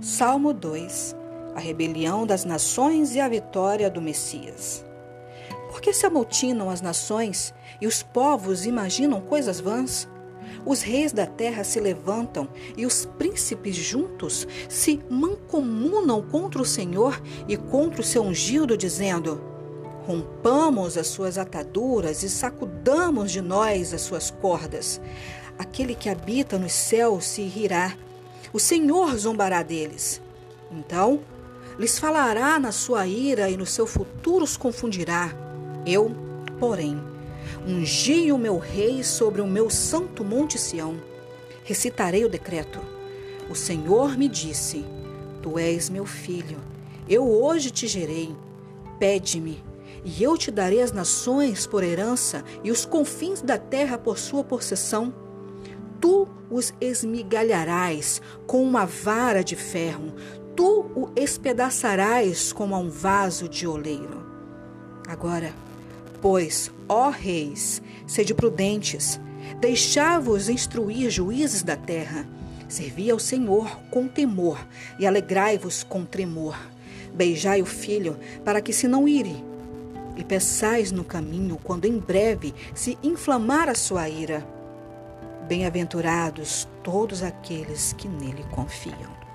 Salmo 2 A rebelião das nações e a vitória do Messias. Por que se amotinam as nações e os povos imaginam coisas vãs? Os reis da terra se levantam e os príncipes juntos se mancomunam contra o Senhor e contra o seu ungido, dizendo: Rompamos as suas ataduras e sacudamos de nós as suas cordas. Aquele que habita nos céus se rirá o Senhor zombará deles. Então, lhes falará na sua ira e no seu futuro os confundirá. Eu, porém, ungi o meu rei sobre o meu santo monte Sião. Recitarei o decreto. O Senhor me disse: Tu és meu filho. Eu hoje te gerei. Pede-me, e eu te darei as nações por herança e os confins da terra por sua possessão tu os esmigalharás com uma vara de ferro, tu o espedaçarás como a um vaso de oleiro. Agora, pois, ó reis, sede prudentes, deixai-vos instruir juízes da terra, servi ao Senhor com temor e alegrai-vos com tremor. Beijai o filho, para que se não ire, e peçais no caminho, quando em breve se inflamar a sua ira Bem-aventurados todos aqueles que nele confiam.